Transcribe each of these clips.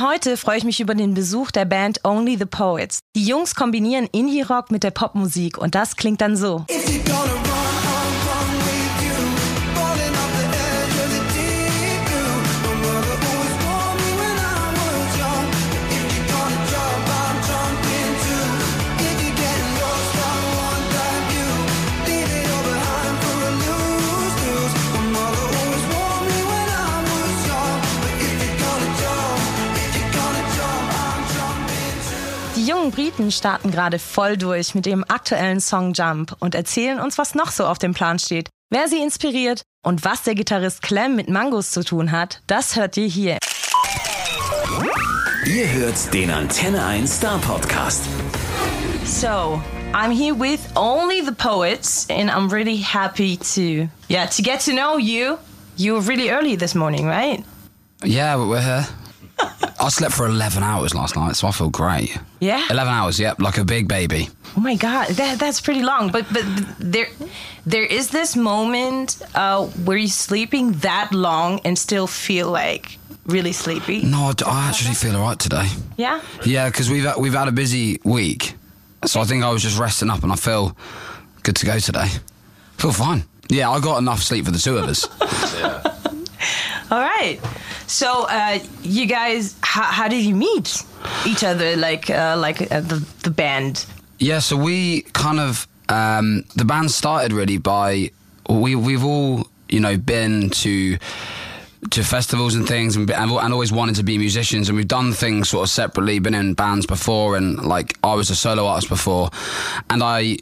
Heute freue ich mich über den Besuch der Band Only the Poets. Die Jungs kombinieren Indie-Rock mit der Popmusik und das klingt dann so. Die jungen Briten starten gerade voll durch mit ihrem aktuellen Song Jump und erzählen uns, was noch so auf dem Plan steht, wer sie inspiriert und was der Gitarrist Clem mit Mangos zu tun hat. Das hört ihr hier. Ihr hört den Antenne 1 Star Podcast. So, I'm here with only the poets and I'm really happy to yeah, to get to know you. You were really early this morning, right? Yeah, but we're here. I slept for 11 hours last night, so I feel great. Yeah. 11 hours, yep, like a big baby. Oh my god, that that's pretty long. But but there there is this moment uh, where you're sleeping that long and still feel like really sleepy. No, I actually feel all right today. Yeah. Yeah, because we've, we've had a busy week. So I think I was just resting up and I feel good to go today. feel fine. Yeah, I got enough sleep for the two of us. All right. So uh, you guys, how, how did you meet each other? Like uh, like uh, the the band. Yeah, so we kind of um, the band started really by we we've all you know been to to festivals and things and, and and always wanted to be musicians and we've done things sort of separately been in bands before and like I was a solo artist before and I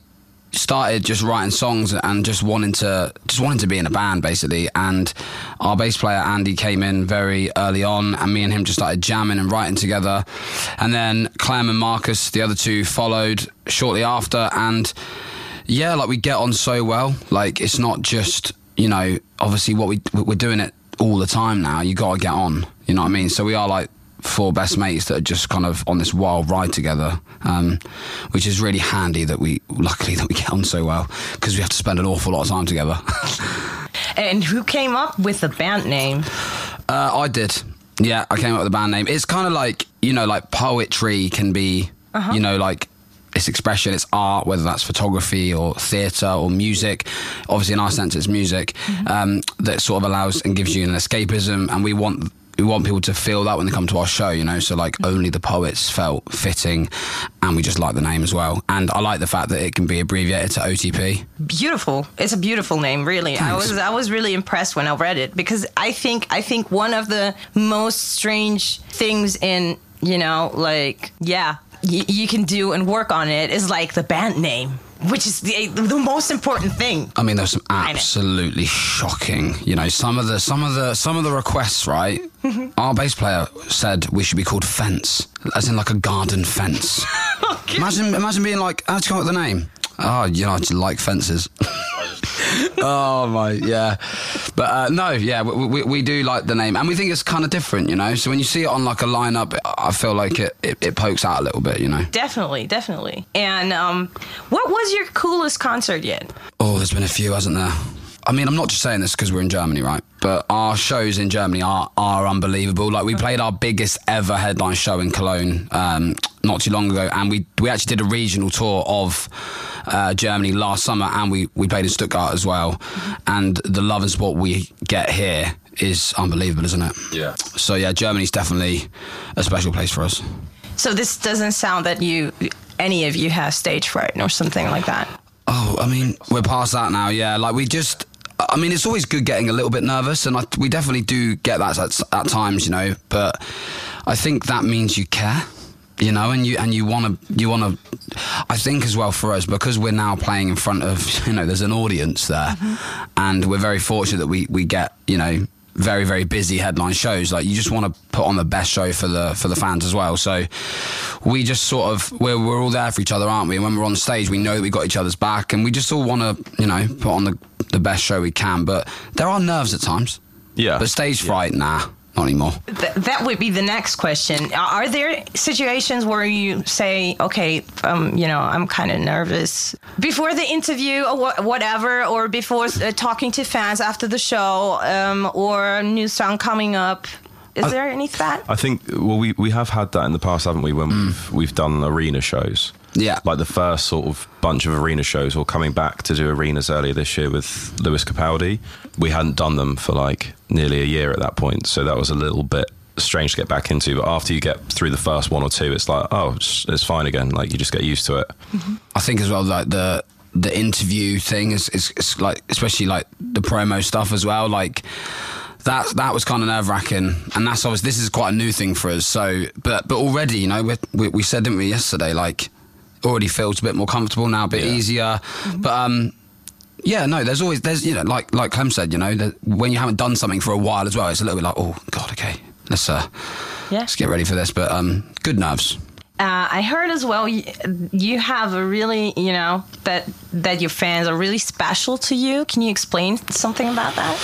started just writing songs and just wanting to just wanting to be in a band basically. And our bass player Andy came in very early on and me and him just started jamming and writing together. And then Clem and Marcus the other two followed shortly after. And yeah like we get on so well. Like it's not just you know obviously what we we're doing it all the time now. You got to get on. You know what I mean? So we are like four best mates that are just kind of on this wild ride together, um, which is really handy that we, luckily, that we get on so well because we have to spend an awful lot of time together. And who came up with the band name? uh, I did. Yeah, I came up with the band name. It's kind of like, you know, like poetry can be, you know, like it's expression, it's art, whether that's photography or theatre or music. Obviously, in our sense, it's music um, that sort of allows and gives you an escapism, and we want. We want people to feel that when they come to our show, you know. So like, mm-hmm. only the poets felt fitting, and we just like the name as well. And I like the fact that it can be abbreviated to OTP. Beautiful. It's a beautiful name, really. I was I was really impressed when I read it because I think I think one of the most strange things in you know like yeah y- you can do and work on it is like the band name, which is the the most important thing. I mean, there's some absolutely shocking. You know, some of the some of the some of the requests. Right, our bass player said we should be called Fence, as in like a garden fence. Imagine, imagine being like, how'd you come up with the name? Oh, you know, I just like fences. oh my, yeah. But uh, no, yeah, we, we, we do like the name, and we think it's kind of different, you know. So when you see it on like a lineup, I feel like it, it, it pokes out a little bit, you know. Definitely, definitely. And um, what was your coolest concert yet? Oh, there's been a few, hasn't there? I mean, I'm not just saying this because we're in Germany, right? But our shows in Germany are are unbelievable. Like we played our biggest ever headline show in Cologne um, not too long ago, and we we actually did a regional tour of uh, Germany last summer, and we we played in Stuttgart as well. And the love and support we get here is unbelievable, isn't it? Yeah. So yeah, Germany's definitely a special place for us. So this doesn't sound that you any of you have stage fright or something like that. Oh, I mean, we're past that now. Yeah, like we just. I mean, it's always good getting a little bit nervous, and I, we definitely do get that at, at times, you know. But I think that means you care, you know, and you and you want to you want to. I think as well for us because we're now playing in front of you know there's an audience there, mm-hmm. and we're very fortunate that we we get you know very very busy headline shows. Like you just want to put on the best show for the for the fans as well. So we just sort of we're, we're all there for each other aren't we? And when we're on stage we know that we got each other's back and we just all want to you know put on the the best show we can. But there are nerves at times. Yeah. but stage fright nah. not anymore Th- that would be the next question. Are are there situations where you say, okay, um, you know, I'm kind of nervous before the interview or wha- whatever, or before uh, talking to fans after the show, um, or new song coming up? Is there any that? I think well we, we have had that in the past, haven't we? When we've we've done arena shows. Yeah. Like the first sort of bunch of arena shows or coming back to do arenas earlier this year with Lewis Capaldi. We hadn't done them for like nearly a year at that point. So that was a little bit strange to get back into. But after you get through the first one or two, it's like, oh, it's, it's fine again. Like you just get used to it. Mm-hmm. I think as well, like the the interview thing is, is, is like, especially like the promo stuff as well. Like that that was kind of nerve wracking, and that's obviously this is quite a new thing for us. So, but but already, you know, we, we, we said didn't we yesterday, like already feels a bit more comfortable now, a bit Yeah. easier. But um, yeah, no, there's always there's you know like like Clem said, you know, that when you haven't done something for a while as well, it's a little bit like oh god, okay, let's uh Yeah. let's get ready for this. But um, good nerves. Uh, I heard as well you, you have a really, you know, that that your fans are really special to you. Can you explain something about that?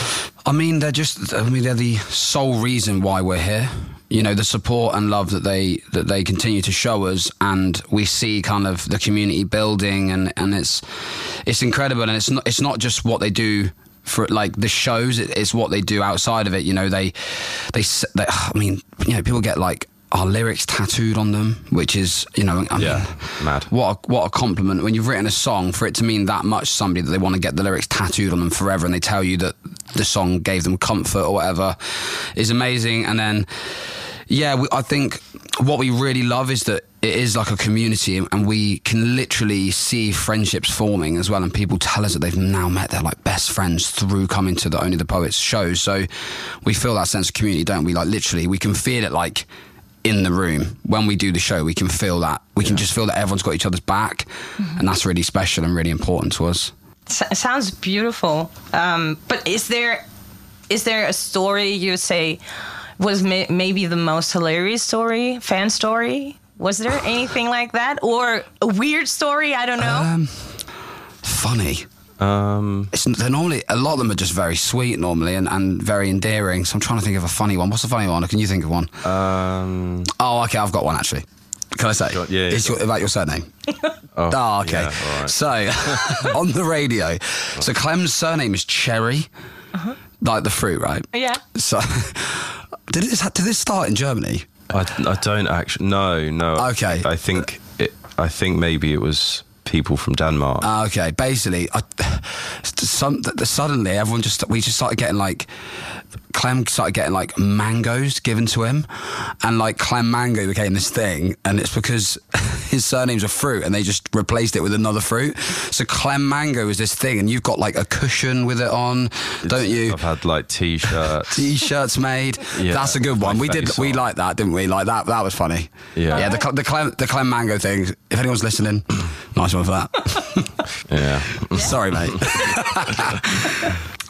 I mean, they're just. I mean, they're the sole reason why we're here. You know, the support and love that they that they continue to show us, and we see kind of the community building, and and it's it's incredible, and it's not it's not just what they do for like the shows; it's what they do outside of it. You know, they they, they I mean, you know, people get like our lyrics tattooed on them, which is you know, I Yeah, mean, mad. what a, what a compliment. When you've written a song for it to mean that much to somebody that they want to get the lyrics tattooed on them forever and they tell you that the song gave them comfort or whatever is amazing. And then yeah we, i think what we really love is that it is like a community and we can literally see friendships forming as well and people tell us that they've now met their like best friends through coming to the only the poets shows so we feel that sense of community don't we? Like literally we can feel it like in the room when we do the show we can feel that we can just feel that everyone's got each other's back and that's really special and really important to us S- sounds beautiful. Um, but is there is there a story you would say was may- maybe the most hilarious story, fan story? Was there anything like that, or a weird story? I don't know. funny Um, it's, they're normally a lot of them are just very sweet normally and, and very endearing so i'm trying to think of a funny one what's a funny one can you think of one um, oh okay i've got one actually can I say? Go on, yeah, It's your, about your surname. oh, okay. yeah, all right. So, on the radio, so Clem's surname is Cherry, like the fruit, right? yeah. So, did this did this start in Germany? I, I don't actually. No, no. Okay. I think it. I think maybe it was people from Denmark. Ah, okay. Basically, I, some, suddenly everyone just we just started getting like Clem started getting like mangoes given to him, and like Clem Mango became this thing, and it's because his surname's a fruit, and they just replaced it with another fruit. So Clem Mango is this thing, and you've got like a cushion with it on, don't you? I've had like t-shirts. T-shirts made. Yeah, That's a good one. We did. face We on. liked that, didn't we? Like that. That was funny. Yeah. Yeah. The the Clem the Clem Mango thing. If anyone's listening, nice one for that. yeah. Sorry, mate.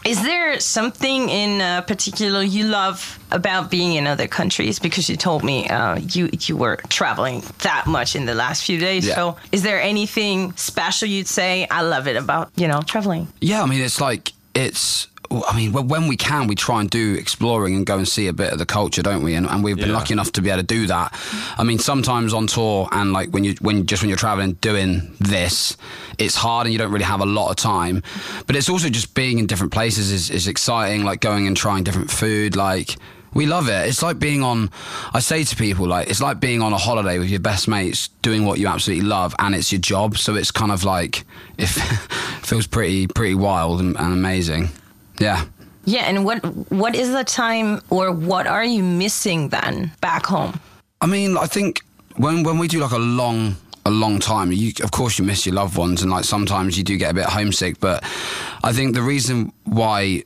Is there something in uh, particular you love about being in other countries? Because you told me uh, you you were traveling that much in the last few days. Yeah. So, is there anything special you'd say? I love it about you know traveling. Yeah, I mean, it's like it's. I mean, when- when we can, we try and do exploring and go and see a bit of the culture, don't we? And, and we've been Yeah. lucky enough to be able to do that. I mean, sometimes on tour and like when you when just when you're traveling doing this, it's hard and you don't really have a lot of time. But it's also just being in different places is, is exciting. Like going and trying different food, like. We love it. It's like being on. I say to people, like it's like being on a holiday with your best mates, doing what you absolutely love, and it's your job. So it's kind of like it feels pretty pretty wild and, and amazing. Yeah. Yeah, and what what is the time or what are you missing then back home? I mean, I think when when we do like a long a long time, you of course you miss your loved ones, and like sometimes you do get a bit homesick. But I think the reason why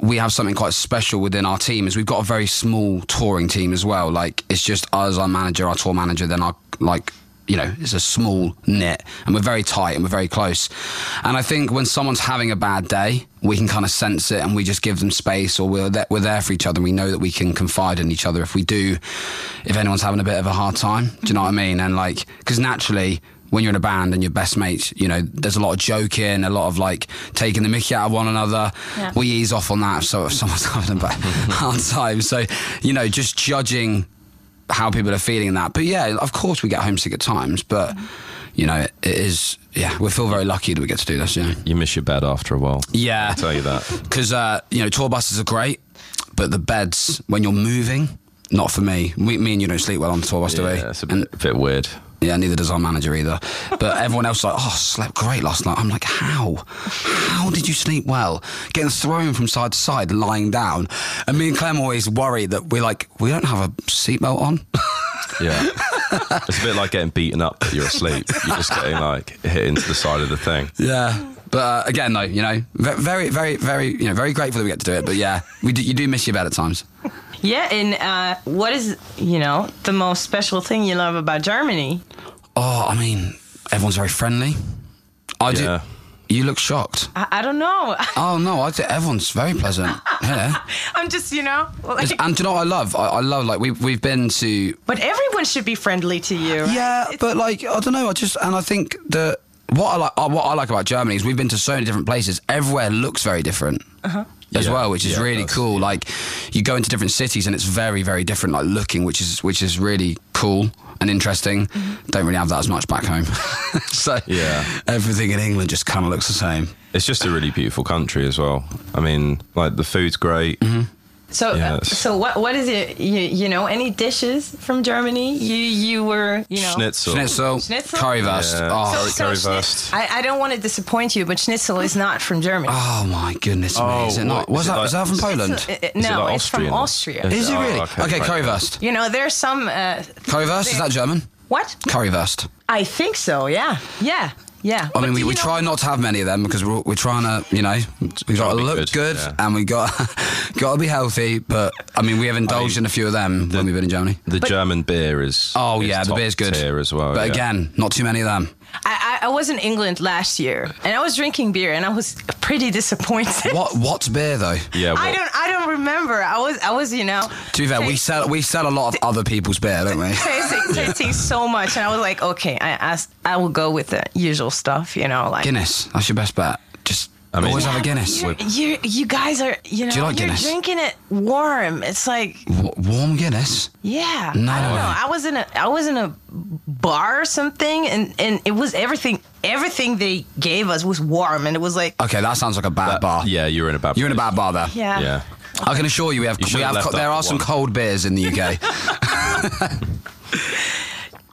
we have something quite special within our team is we've got a very small touring team as well. Like it's just us, our manager, our tour manager, then our like you know, it's a small knit and we're very tight and we're very close. And I think when someone's having a bad day, we can kind of sense it and we just give them space or we're there, we're there for each other. And we know that we can confide in each other if we do, if anyone's having a bit of a hard time. Do you know what I mean? And like, because naturally, when you're in a band and your best mates, you know, there's a lot of joking, a lot of like taking the mickey out of one another. Yeah. We ease off on that. So if someone's having a bad hard time, so you know, just judging how people are feeling in that. But yeah, of course we get homesick at times, but you know, it is. Yeah, we feel very lucky that we get to do this. Yeah, You miss your bed after a while. yeah. I'll tell you that. Because uh, you know, tour buses are great, but the beds when you're moving, not for me. Me, me and you don't sleep well on the tour bus, do we? Yeah, it's a And- bit, bit weird. Yeah, neither does our manager either. But everyone else is like, oh, slept great last night. I'm like, how? How did you sleep well? Getting thrown from side to side, lying down. And me and Clem always worry that we're like, we don't have a seatbelt on. Yeah. it's a bit like getting beaten up that you're asleep. You're just getting like hit into the side of the thing. yeah. But uh, again, though, you know, very, very, very, you know, very grateful that we get to do it. But yeah, we do, you do miss your bed at times. Yeah, and uh, what is you know the most special thing you love about Germany? Oh, I mean, everyone's very friendly. I Yeah. do. You look shocked. I, I don't know. Oh no, I think everyone's very pleasant. Yeah. I'm just you know. Like, and do you know what I love? I, I love like we've we've been to but everyone should be friendly to you. right? Yeah, It's- but like I don't know. I just and I think that what I like uh, what I like about Germany is we've been to so many different places. Everywhere looks very different. As Yeah. well, which is Yeah, really that's- cool. Like you go into different cities and it's very, very different. Like looking, which is which is really cool and interesting. Mm-hmm. Don't really have that as much back home. so Yeah. everything in England just kind of looks the same. It's just a really beautiful country as well. I mean, like the food's great. Mm-hmm. So, uh, Yes. so what? What is it? You, you know, any dishes from Germany? You you were you know Schnitzel. Schnitzel, Schnitzel? currywurst. Yeah. Oh, Curry- So schni- currywurst. I, I don't want to disappoint you, but schnitzel is not from Germany. oh my goodness me! Oh, Is it not? Was is it that? like- is that from Poland? Uh, uh, Is it no, like it's from Austria. Is Is it Oh, really? okay, Okay, right. currywurst. You know, there's some. Uh, Currywurst is that German? what? Currywurst. I think so. Yeah, yeah, yeah. I mean, we, we know- try not to have many of them because we're, we're trying to, you know, we got to look good, good, yeah. and we got got to be healthy. But I mean, we have indulged mean, in a few of them when we've been in Germany. The German beer is. Oh is yeah, the top beer's good tier as well. But yeah. again, not too many of them. I, I, I was in England last year, and I was drinking beer, and I was pretty disappointed. What what's beer though? yeah, I well, don't. I don't remember. I was. I was. You know. To be fair, we sell we sell a lot of other people's beer, don't we? tasting, tasting so much, and I was like, okay, I asked, I will go with the usual stuff, you know, like. Guinness, that's your best bet. Just I mean- always have a Guinness. You're, you're, you guys are, you know, Do you like you're Guinness? drinking it warm. It's like, W- warm Guinness. yeah, No I don't know. I was in a, I was in a bar or something, and and it was everything, everything they gave us was warm, and it was like, Okay, that sounds like a bad that- bar. Yeah, you're in a bad. You're in a bad bar there. yeah, Yeah. I can assure you, we have You we should've have left co- there are some one. cold beers in the UK.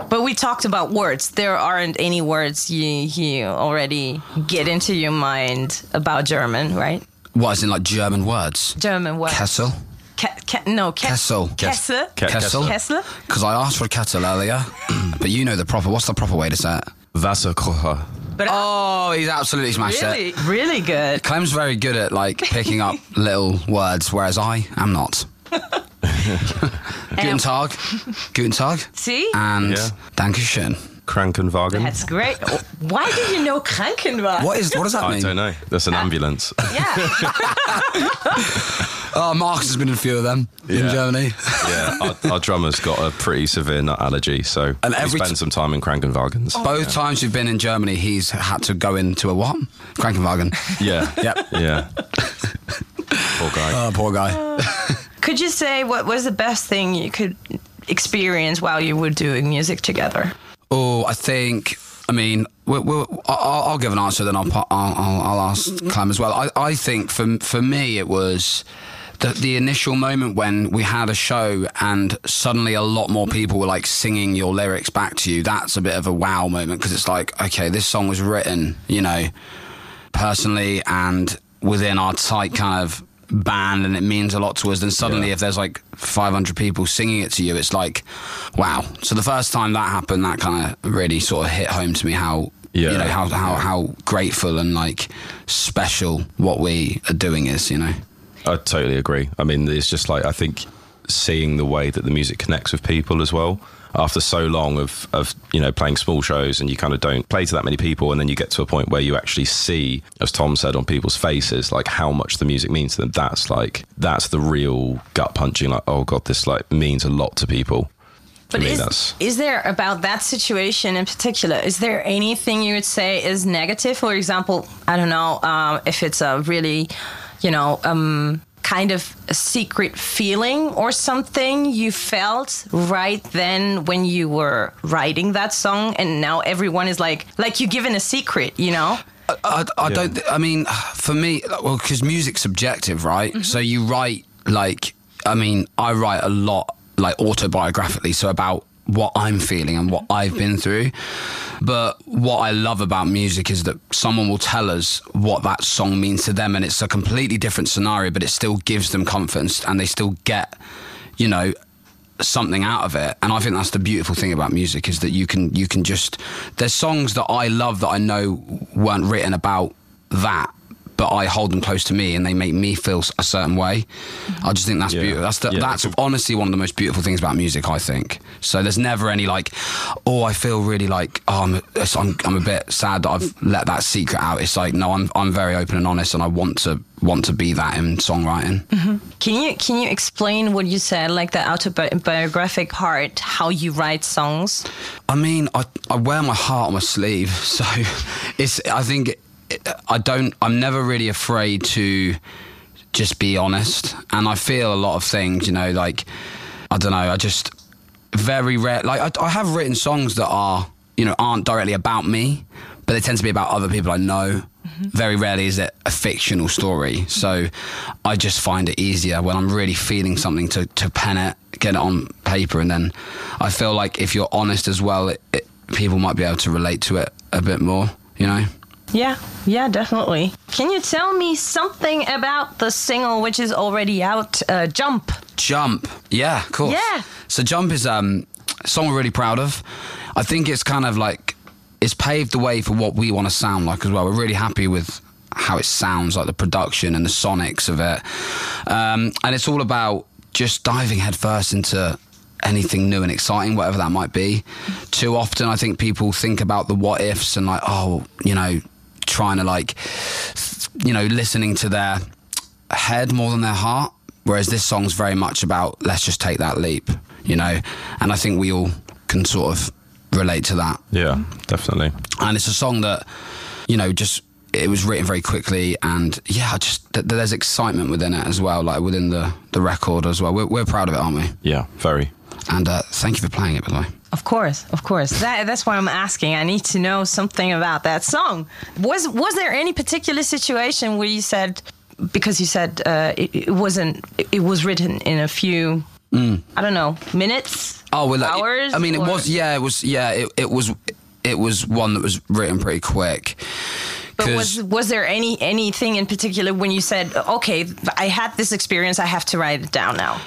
But we talked about words. There aren't any words you you already get into your mind about German, right? what is in like German words? German words. Kessel. Ke- ke- no, ke- Kessel. Kessel. Kessel. Kessel. Because I asked for a kettle earlier, but you know the proper. What's the proper way to say it? Wasserkocher. But Oh, he's absolutely smashed really, it. really good. Clem's very good at like picking up little words, whereas I am not. Guten Tag, Guten Tag, See? and Yeah. Dankeschön. Krankenwagen. That's great. Oh, why do you know Krankenwagen? What is what does that I mean? I don't know. That's an uh, ambulance. Yeah. Oh, Marcus has been in a few of them in Germany. yeah, our, our drummer's got a pretty severe nut allergy, so And we every spend t- some time in Krankenwagens. Oh, Both times we've been in Germany, he's had to go into a what? Krankenwagen. Yeah. Yep. Yeah. Poor guy. Oh, poor guy. Oh. Could you say what was the best thing you could experience while you were doing music together? Oh, I think. I mean, we'll, we'll, I'll, I'll give an answer, then I'll I'll, I'll, I'll ask mm-hmm. Clem as well. I, I think for for me, it was the the initial moment when we had a show and suddenly a lot more people were like singing your lyrics back to you. That's a bit of a wow moment because it's like, okay, this song was written, you know, personally and within our tight kind of band and it means a lot to us then suddenly Yeah. if there's like 500 people singing it to you it's like wow so the first time that happened that kind of really sort of hit home to me how Yeah. you know how, how how grateful and like special what we are doing is you know I totally agree. I mean, it's just like I think seeing the way that the music connects with people as well. After so long of, of you know playing small shows and you kind of don't play to that many people, and then you get to a point where you actually see, as Tom said, on people's faces, like how much the music means to them. That's like that's the real gut punching. Like, oh god, this like means a lot to people. But me, is, that's is there about that situation in particular? Is there anything you would say is negative? For example, I don't know um, if it's a really, you know, um, kind of a secret feeling or something you felt right then when you were writing that song, and now everyone is like, like you're given a secret, you know? I, I don't. th- I mean, for me, well, because music's subjective, right? Mm-hmm. So you write like. I mean, I write a lot like autobiographically, so about what I'm feeling and what I've been through. But what I love about music is that someone will tell us what that song means to them, and it's a completely different scenario, but it still gives them confidence and they still get, you know, something out of it and i think that's the beautiful thing about music is that you can you can just there's songs that i love that i know weren't written about that but I hold them close to me and they make me feel a certain way. I just think that's Yeah. beautiful. That's the, Yeah. that's honestly one of the most beautiful things about music. I think so. There's never any like, oh, I feel really like, oh, I'm, I'm, I'm a bit sad that I've let that secret out. It's like, no, I'm, I'm very open and honest, and I want to want to be that in songwriting. Mm-hmm. Can you can you explain what you said, like the autobiographic part, how you write songs? I mean, I, I wear my heart on my sleeve, so it's. I think it, I don't. I'm never really afraid to just be honest, and I feel a lot of things. You know, like I don't know. I just very rare. Like I, I have written songs that are you know aren't directly about me, but they tend to be about other people I know. Mm-hmm. Very rarely is it a fictional story, so I just find it easier when I'm really feeling something to, to pen it, get it on paper, and then I feel like if you're honest as well, it, it, people might be able to relate to it a bit more. You know. Yeah, yeah, definitely. Can you tell me something about the single which is already out, uh, Jump? Jump. Yeah, of course. Yeah. So Jump is um, a song we're really proud of. I think it's kind of like it's paved the way for what we want to sound like as well. We're really happy with how it sounds, like the production and the sonics of it. Um, and it's all about just diving headfirst into anything new and exciting, whatever that might be. Too often, I think people think about the what ifs and like, oh, you know, trying to like, you know, listening to their head more than their heart. Whereas this song's very much about let's just take that leap, you know. And I think we all can sort of relate to that. Yeah, definitely. And it's a song that, you know, just it was written very quickly, and yeah, just th- there's excitement within it as well, like within the the record as well. We're, we're proud of it, aren't we? Yeah, very. And uh, thank you for playing it, by the way. Of course, of course. That, that's why I'm asking. I need to know something about that song. Was was there any particular situation where you said because you said uh, it, it wasn't it was written in a few I don't know minutes Oh, well, like, hours I mean, it was yeah, it was yeah, it, it was it was one that was written pretty quick. But was was there any anything in particular when you said, okay, I had this experience, I have to write it down now?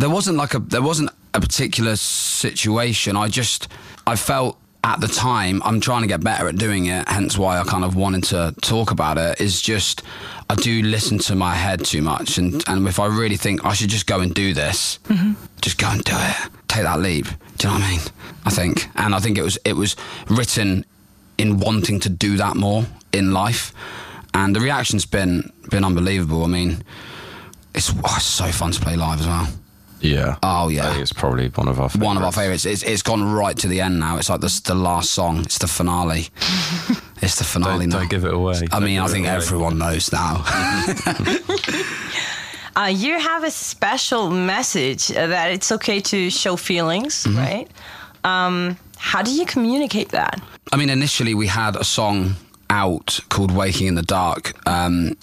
there wasn't like a there wasn't a particular situation. I just I felt at the time I'm trying to get better at doing it. Hence why I kind of wanted to talk about it. Is just I do listen to my head too much, and and if I really think I should just go and do this, mm-hmm. just go and do it. Take that leap. Do you know what I mean? I think, and I think it was it was written in wanting to do that more in life, and the reaction's been been unbelievable. I mean, it's, oh, it's so fun to play live as well. Yeah. Oh, yeah. I think it's probably one of our favorites. One of our favourites. It's, it's gone right to the end now. It's like the, the last song. It's the finale. it's the finale Don't, now. don't give it away. I Don't mean, I think everyone knows now. Uh, you have a special message uh, that it's okay to show feelings, Mm-hmm. right? Um, how do you communicate that? I mean, initially we had a song out called "Waking in the Dark," um,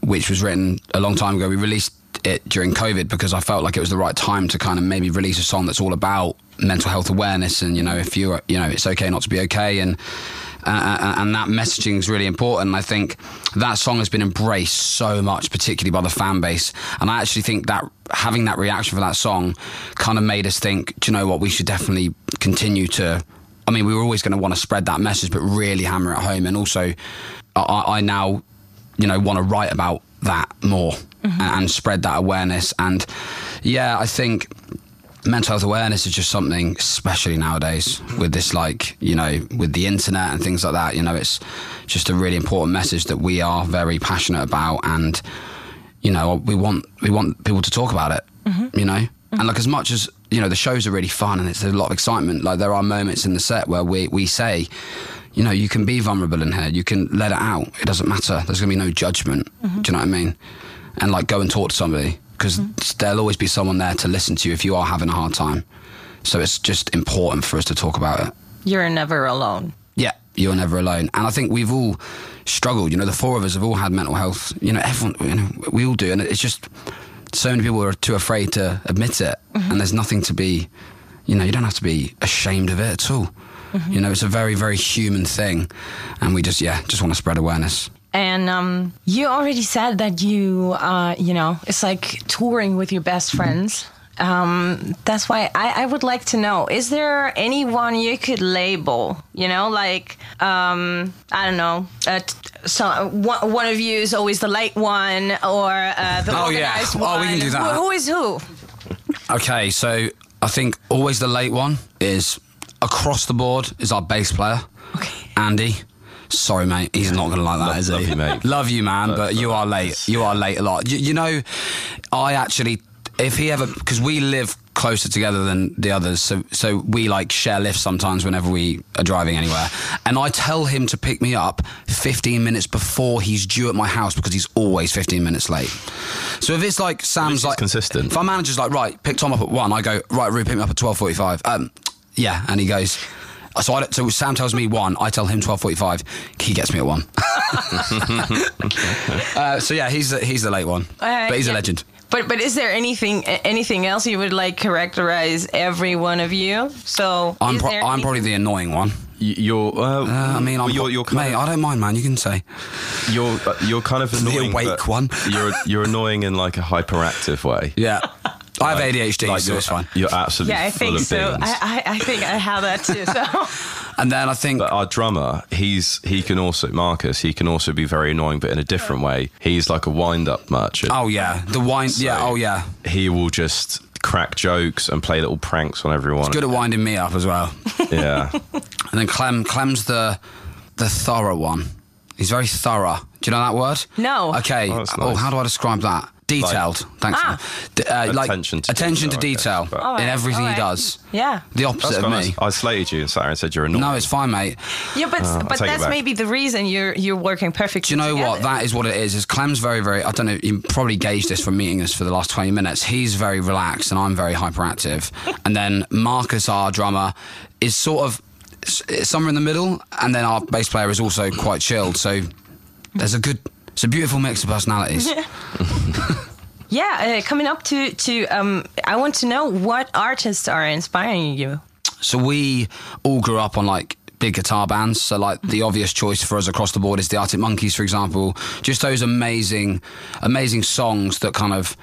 which was written a long time ago. We released it during COVID because I felt like it was the right time to kind of maybe release a song that's all about mental health awareness and you know if you're you know it's okay not to be okay and uh, and that messaging is really important. I think that song has been embraced so much, particularly by the fan base. And I actually think that having that reaction for that song kind of made us think, do you know what, we should definitely continue to. I mean, we were always going to want to spread that message, but really hammer it home. And also, I, I now, you know, want to write about that more and, and spread that awareness. And yeah, I think mental health awareness is just something, especially nowadays with this, like, you know, with the internet and things like that. You know, it's just a really important message that we are very passionate about. And, you know, we want, we want people to talk about it, mm-hmm. you know? Mm-hmm. And like, as much as, you know, the shows are really fun and it's a lot of excitement, like, there are moments in the set where we, we say, you know, you can be vulnerable in here. You can let it out. It doesn't matter. There's going to be no judgment. Do you know what I mean? And like, go and talk to somebody because there'll always be someone there to listen to you if you are having a hard time. So it's just important for us to talk about it. You're never alone. Yeah, you're never alone. And I think we've all struggled. You know, the four of us have all had mental health. You know, everyone, you know, we all do. And it's just so many people are too afraid to admit it, Mm-hmm. and there's nothing to be, you know, you don't have to be ashamed of it at all. Mm-hmm. You know, it's a very, very human thing, and we just, yeah, just want to spread awareness. And um, you already said that you, uh, you know, it's like touring with your best friends. Um, that's why I, I would like to know: Is there anyone you could label? You know, like um, I don't know. Uh, so one, one of you is always the late one, or uh, the Oh, yeah. organized Oh, one. we can do that. Who- who is who? Okay, so I think always the late one is across the board is our bass player, Okay. Andy. Sorry, mate. He's not going to like that, Love- is he? love you, mate. Love you, man. But- But, you are late. You are late a lot. You, you know, I actually, if he ever, because we live closer together than the others, so so we like share lifts sometimes whenever we are driving anywhere, and I tell him to pick me up 15 minutes before he's due at my house because he's always 15 minutes late. So if it's like Sam's like consistent. If our manager's like, right, pick Tom up at one, I go, right, Rue, pick me up at 12:45. Um, yeah, and he goes. So, I, don't- so Sam tells me one, I tell him twelve forty-five. He gets me at one. uh, so yeah, he's the, he's the late one, Uh, but he's yeah. a legend. But but is there anything anything else you would like characterize every one of you? So I'm is pro- there I'm probably the annoying one. You're. Uh, Uh, I mean, I'm you're, pro- you're kind mate. of, I don't mind, man. You can say. you're uh, you're kind of annoying. The annoying. awake one. You're you're annoying in like a hyperactive way. Yeah, I have ADHD, Like so you're, it's fine. You're absolutely Yeah, I full think of so. I, I I think I have that too. So And then I think But our drummer, he's he can also Marcus. He can also be very annoying, but in a different oh. way. He's like a wind-up merchant. Oh yeah, the wine. yeah. Oh yeah. He will just crack jokes and play little pranks on everyone. Good at winding me up as well. Yeah, And then Clem. Clem's the the thorough one. He's very thorough. Do you know that word? No. Okay. Oh, that's Oh, how do I describe that? Detailed. Thanks. Ah. D- uh, like Attention to attention detail, I detail guess, but- in everything all he does. yeah. The that's opposite of me. of. I slated you and sat here and said you're annoying. No, it's fine, mate. Yeah, but but that's maybe the reason you're you're working perfectly. Do you know what? That is what it is. Is Clem's very, very. I don't know. You probably gauged this from meeting us for the last twenty minutes. He's very relaxed, and I'm very hyperactive. and then Marcus, our drummer, is sort of somewhere in the middle, and then our bass player is also quite chilled. So there's a good. It's a beautiful mix of personalities. Yeah, uh, coming up to to um, I want to know what artists are inspiring you. So we all grew up on like big guitar bands. So like the obvious choice for us across the board is the Arctic Monkeys, for example. Just those amazing, amazing songs that kind of,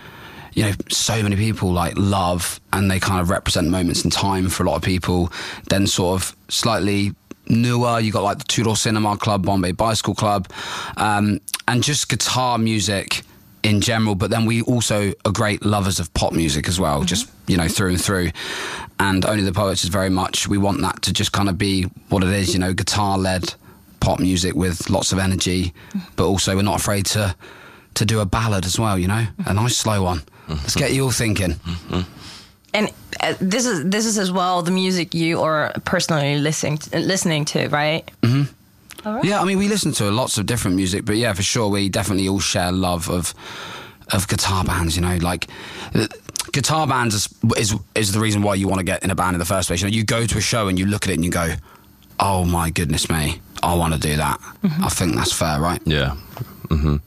you know, so many people like love, and they kind of represent moments in time for a lot of people. Then sort of slightly newer, you got like the Two Door Cinema Club, Bombay Bicycle Club, um, and just guitar music in general, but then we also are great lovers of pop music as well, just you know through and through. And only the poets is very much we want that to just kind of be what it is, you know, guitar led pop music with lots of energy, but also we're not afraid to to do a ballad as well, you know, a nice slow one. Let's get you all thinking. And uh, this is this is as well the music you are personally listening to, listening to, right? Mm-hmm. All right. Yeah, I mean, we listen to lots of different music, but yeah, for sure, we definitely all share love of of guitar bands. You know, like guitar bands is is, is the reason why you want to get in a band in the first place. You know, you go to a show and you look at it and you go, "Oh my goodness me, I want to do that." Mm-hmm. I think that's fair, right? Yeah. Mm-hmm.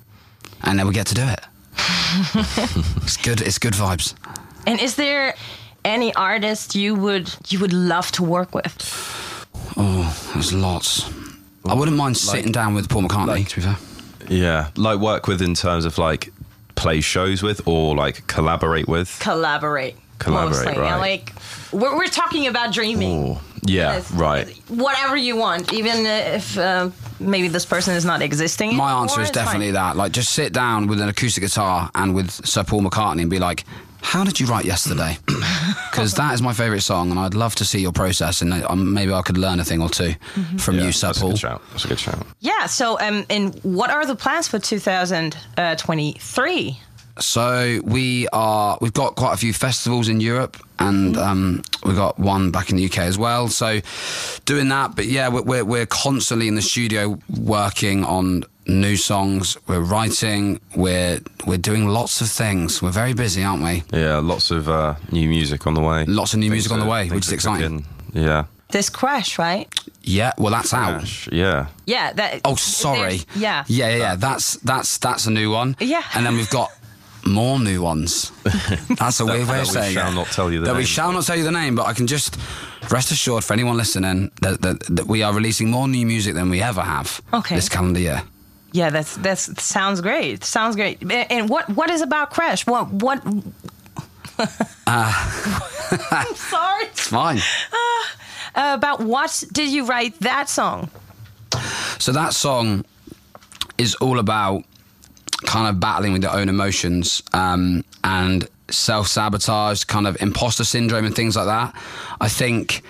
And then we get to do it. it's good. It's good vibes. And is there any artist you would you would love to work with? Oh, there's lots. I wouldn't mind sitting down with Paul McCartney. like- to be fair. Yeah. Like work with in terms of like play shows with or like collaborate with. Collaborate. Collaborate, mostly. right. And like we're we're talking about dreaming. Ooh. Yeah. Yes. Right. Whatever you want, even if uh, maybe this person is not existing. My anymore, answer is it's fine. definitely that. Like, just sit down with an acoustic guitar and with Sir Paul McCartney and be like, "How did you write yesterday?" Because that is my favourite song, and I'd love to see your process, and um, maybe I could learn a thing or 2 from Yeah, you, Sir that's a good shout. That's a good shout. Yeah. So, um, and what are the plans for 2023? So we are. We've got quite a few festivals in Europe, and um, we've got one back in the UK as well. So doing that, but yeah, we're, we're we're constantly in the studio working on new songs. We're writing. We're we're doing lots of things. We're very busy, aren't we? Yeah. Lots of uh, new music on the way. Lots of new Things music on the way, which is exciting. cooking. Yeah. This crash, right? Yeah, well, that's out. Yeah. Yeah. That. Oh, sorry. there's- Yeah. yeah, yeah, yeah. That's that's that's a new one. Yeah. and then we've got more new ones. That's a weird way that of we saying shall it. not tell you the that we shall not tell you the name, but I can just rest assured for anyone listening that, that, that we are releasing more new music than we ever have Okay. this calendar year. Yeah, that's that's sounds great. Sounds great. And what what is about Crash? What what? I'm sorry. It's fine. Uh, about what did you write that song? So that song is all about kind of battling with your own emotions um, and self sabotage, kind of imposter syndrome, and things like that. I think.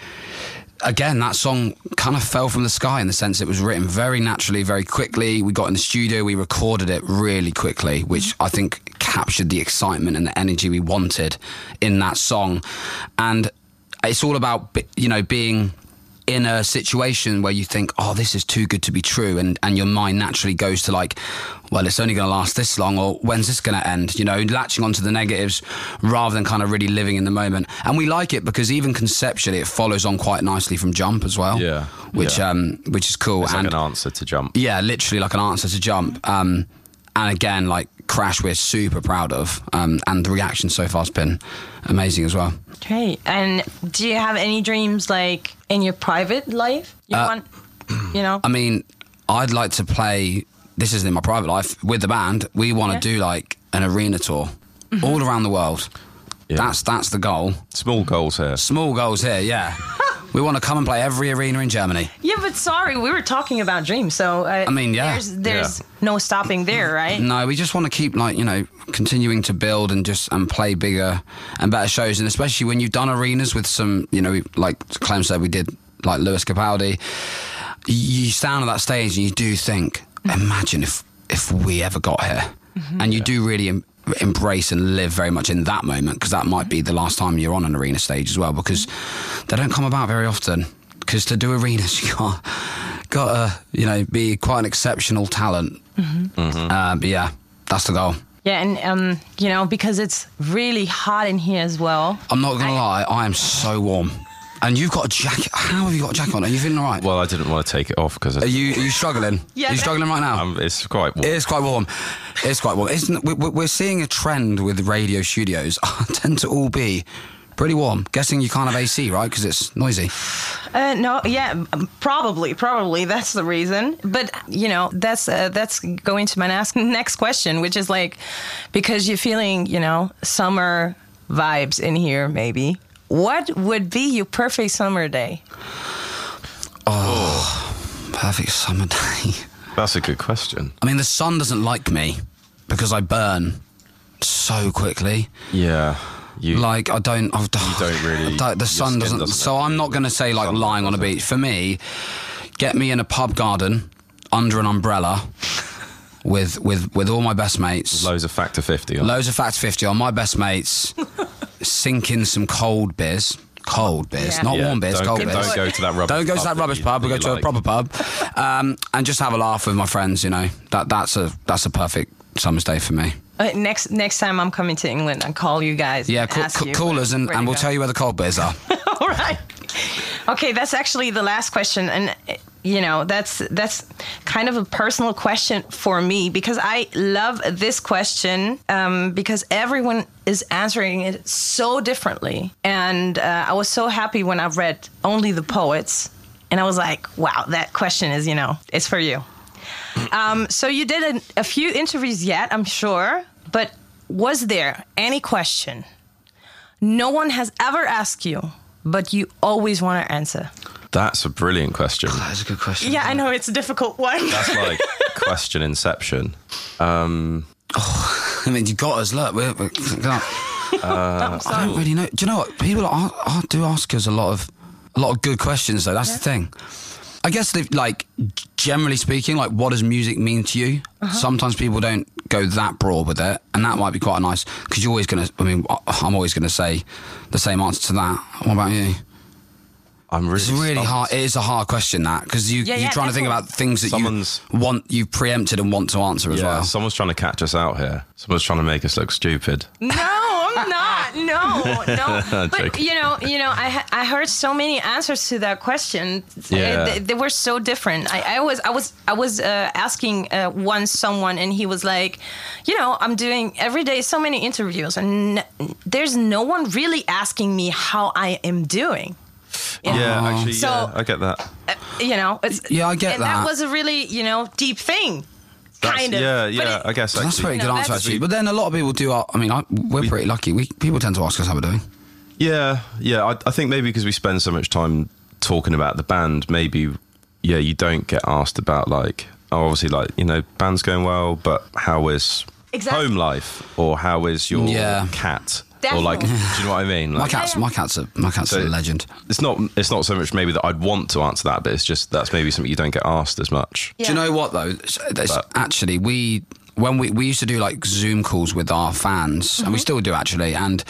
Again, that song kind of fell from the sky in the sense it was written very naturally, very quickly. We got in the studio, we recorded it really quickly, which I think captured the excitement and the energy we wanted in that song. And it's all about you know being in a situation where you think oh this is too good to be true and and your mind naturally goes to like well it's only going to last this long or when's this going to end you know latching onto the negatives rather than kind of really living in the moment and we like it because even conceptually it follows on quite nicely from jump as well Yeah, which yeah. um which is cool It's like and an answer to jump. yeah, literally like an answer to jump. Um, and again, like Crash, we're super proud of, um, and the reaction so far has been amazing as well. Great. And do you have any dreams like in your private life? You Uh, want, you know? I mean, I'd like to play. This isn't in my private life with the band. We want to Yeah. do like an arena tour all around the world. Yeah. That's that's the goal. Small goals here. Small goals here, yeah. we want to come and play every arena in Germany. yeah, but sorry, we were talking about dreams, so uh, I mean, yeah. there's there's Yeah. no stopping there, right? No, we just want to keep like you know continuing to build and just and play bigger and better shows, and especially when you've done arenas with some you know like Clem said we did like Lewis Capaldi. You stand on that stage and you do think, imagine if if we ever got here, and you do really. Em- embrace and live very much in that moment because that might be the last time you're on an arena stage as well because they don't come about very often because to do arenas you got got to you know be quite an exceptional talent uh, but yeah, that's the goal. Yeah, and um, you know, because it's really hot in here as well. I'm not gonna I- lie, I am so warm. And you've got a jacket. How have you got a jacket on? Are you feeling all right? Well, I didn't want to take it off because are you are you struggling? Yeah, are you struggling right now? um, it's quite warm. it is quite warm. It's quite warm. Isn't we- we- we're seeing a trend with radio studios tend to all be pretty warm. Guessing you can't have AC, right? Because it's noisy. Uh, no, yeah, probably, probably that's the reason. But you know, that's uh, that's going to my next next question, which is like, because you're feeling, you know, summer vibes in here, maybe. What would be your perfect summer day? Oh, perfect summer day. That's a good question. I mean, the sun doesn't like me because I burn so quickly. Yeah. You, like I don't, I don't, don't really- I don't- the sun doesn't. doesn't so I'm not going to say like sun lying on a beach. For me, get me in a pub garden under an umbrella with with with all my best mates. loads of factor 50 on. Loads of factor 50 on my best mates, sinking some cold beers. Cold beers, Yeah. not Yeah, warm beers, don't, cold don't beers. go to that rubbish Don't go to pub that rubbish you- pub. We that go you to a proper pub, um, and just have a laugh with my friends. You know that that's a that's a perfect summer's day for me. Uh, next next time I'm coming to England, I'll call you guys. Yeah, and ca- ask ca- you call us and, and we'll go. tell you where the cold beers are. All right. Okay, that's actually the last question, and you know that's that's kind of a personal question for me because I love this question um, because everyone is answering it so differently, and uh, I was so happy when I read only the poets, and I was like, wow, that question is you know it's for you. Um, so you did a, a few interviews yet, I'm sure, but was there any question no one has ever asked you, but you always want to answer? That's a brilliant question. That's a good question. Yeah, I know it's a difficult one. That's like question inception. Um, I mean, you got us. Look, we're, we're, I'm I don't really know. Do you know what? People are, are, do ask us a lot of a lot of good questions, though. That's the thing. I guess, they, like generally speaking, like what does music mean to you? Sometimes people don't go that broad with it, and that might be quite nice because you're always gonna. I mean, I'm always gonna say the same answer to that. What about you? I'm really It's really stumped. hard. It is a hard question that because you, Yeah, you're yeah, trying to think about things that Someone's- you want, you preempted and want to answer as Yeah, well. someone's trying to catch us out here. Someone's trying to make us look stupid. No, I'm not. no, no. but Joking. you know, you know, I I heard so many answers to that question. Yeah. they, they were so different. I, I was I was I was uh, asking uh, once someone, and he was like, you know, I'm doing every day so many interviews, and n- there's no one really asking me how I am doing. You know? Yeah, actually, So- yeah, I get that. Uh, you know, it's, Yeah, I get and that. that was a really you know deep thing. That's- kind of. Yeah, yeah, it- I guess. So that's a actually. pretty good No, answer, that's- actually. But then a lot of people do. I mean, I, we're pretty lucky. We people tend to ask us how we're doing. Yeah, yeah. I, I think maybe because we spend so much time talking about the band, maybe yeah, you don't get asked about like, oh, obviously, like you know, band's going well, but how is Exactly. home life, or how is your Yeah. cat, or like, do you know what I mean? My cat's my cat's a my cat's So- a legend. It's not. It's not so much maybe that I'd want to answer that, but it's just that's maybe something you don't get asked as much. Do you know what though? It's- it's But- actually, we when we we used to do like Zoom calls with our fans, and we uh-huh. still do actually. And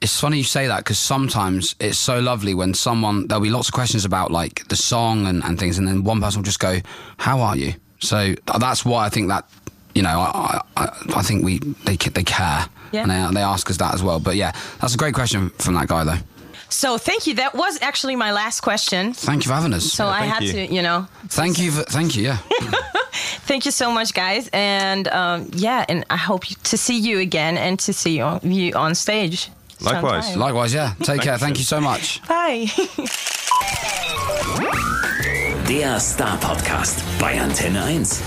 it's funny you say that because sometimes it's so lovely when someone there'll be lots of questions about like the song and, and things, and then one person will just go, "How are you?" So that's why I think that you know I I, I think we they they care. Yeah. And they, they ask us that as well. But yeah, that's a great question from that guy, though. So thank you. That was actually my last question. Thank you for having us. So I had you. to, you know, thank you for, thank you, yeah. thank you so much, guys. And um, yeah, and I hope to see you again and to see you, you on stage. Likewise. sometime. Likewise, yeah. Take care. Thank you so much. Bye. Der Star Podcast bei Antenne 1.